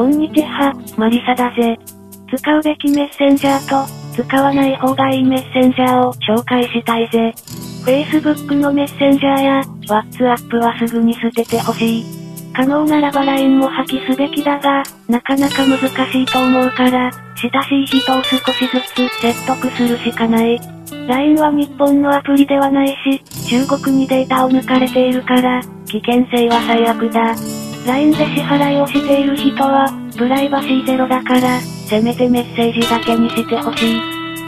こんにちは、マリサだぜ。使うべきメッセンジャーと、使わない方がいいメッセンジャーを紹介したいぜ。Facebook のメッセンジャーや、WhatsApp はすぐに捨ててほしい。可能ならば LINE も破棄すべきだが、なかなか難しいと思うから、親しい人を少しずつ説得するしかない。LINE は日本のアプリではないし、中国にデータを抜かれているから、危険性は最悪だ。LINE で支払いをしている人は、プライバシーゼロだから、せめてメッセージだけにしてほしい。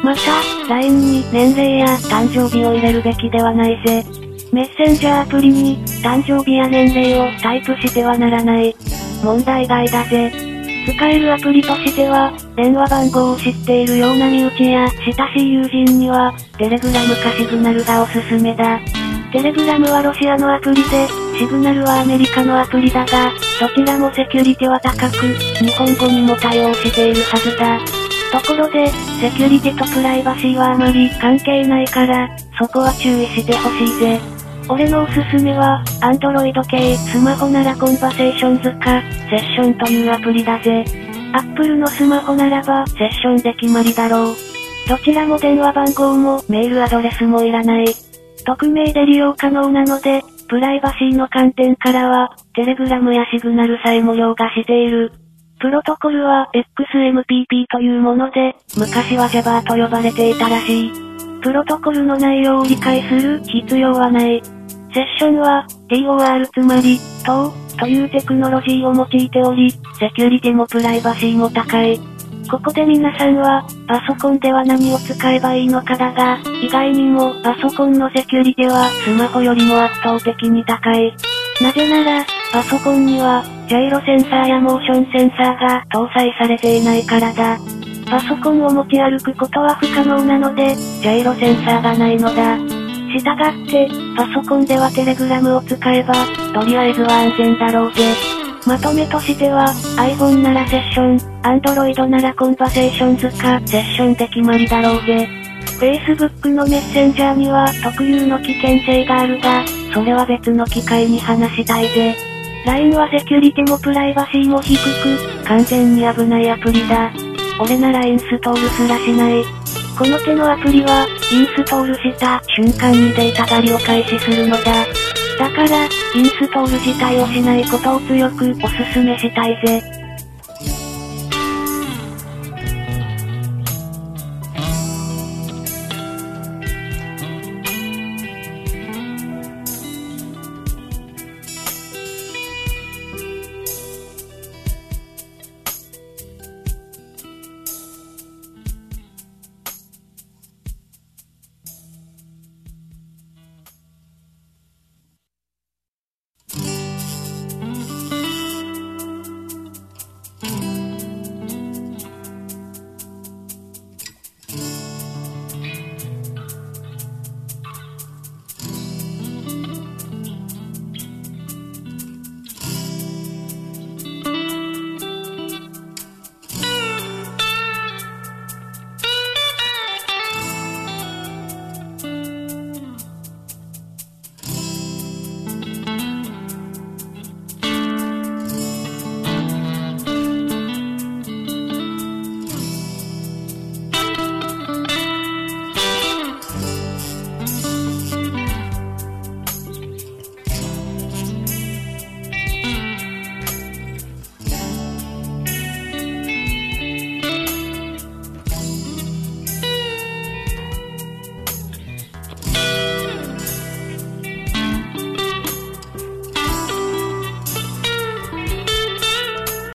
また、LINE に年齢や誕生日を入れるべきではないぜ。メッセンジャーアプリに、誕生日や年齢をタイプしてはならない。問題外だぜ。使えるアプリとしては、電話番号を知っているような身内や親しい友人には、テレグラムかシグナルがおすすめだ。テレグラムはロシアのアプリで、シグナルはアメリカのアプリだが、どちらもセキュリティは高く、日本語にも対応しているはずだ。ところで、セキュリティとプライバシーはあまり関係ないから、そこは注意してほしいぜ。俺のおすすめは、Android 系スマホなら Conversations か、 Session というアプリだぜ。Apple のスマホならば、 Session で決まりだろう。どちらも電話番号もメールアドレスもいらない。匿名で利用可能なので、プライバシーの観点からは、テレグラムやシグナルさえも凌駕している。プロトコルは XMPP というもので、昔は Java と呼ばれていたらしい。プロトコルの内容を理解する必要はない。セッションは、TOR つまり、TOR というテクノロジーを用いており、セキュリティもプライバシーも高い。ここで皆さんは、パソコンでは何を使えばいいのかだが、意外にもパソコンのセキュリティはスマホよりも圧倒的に高い。なぜなら、パソコンには、ジャイロセンサーやモーションセンサーが搭載されていないからだ。パソコンを持ち歩くことは不可能なので、ジャイロセンサーがないのだ。したがって、パソコンではテレグラムを使えば、とりあえずは安全だろうぜ。まとめとしては、iPhone ならセッション、Android ならコンバセーションズか、セッションで決まりだろうぜ。Facebook のメッセンジャーには特有の危険性があるが、それは別の機会に話したいぜ。LINE はセキュリティもプライバシーも低く、完全に危ないアプリだ。俺ならインストールすらしない。この手のアプリは、インストールした瞬間にデータ狩りを開始するのだ。だから、インストール自体をしないことを強くおすすめしたいぜ。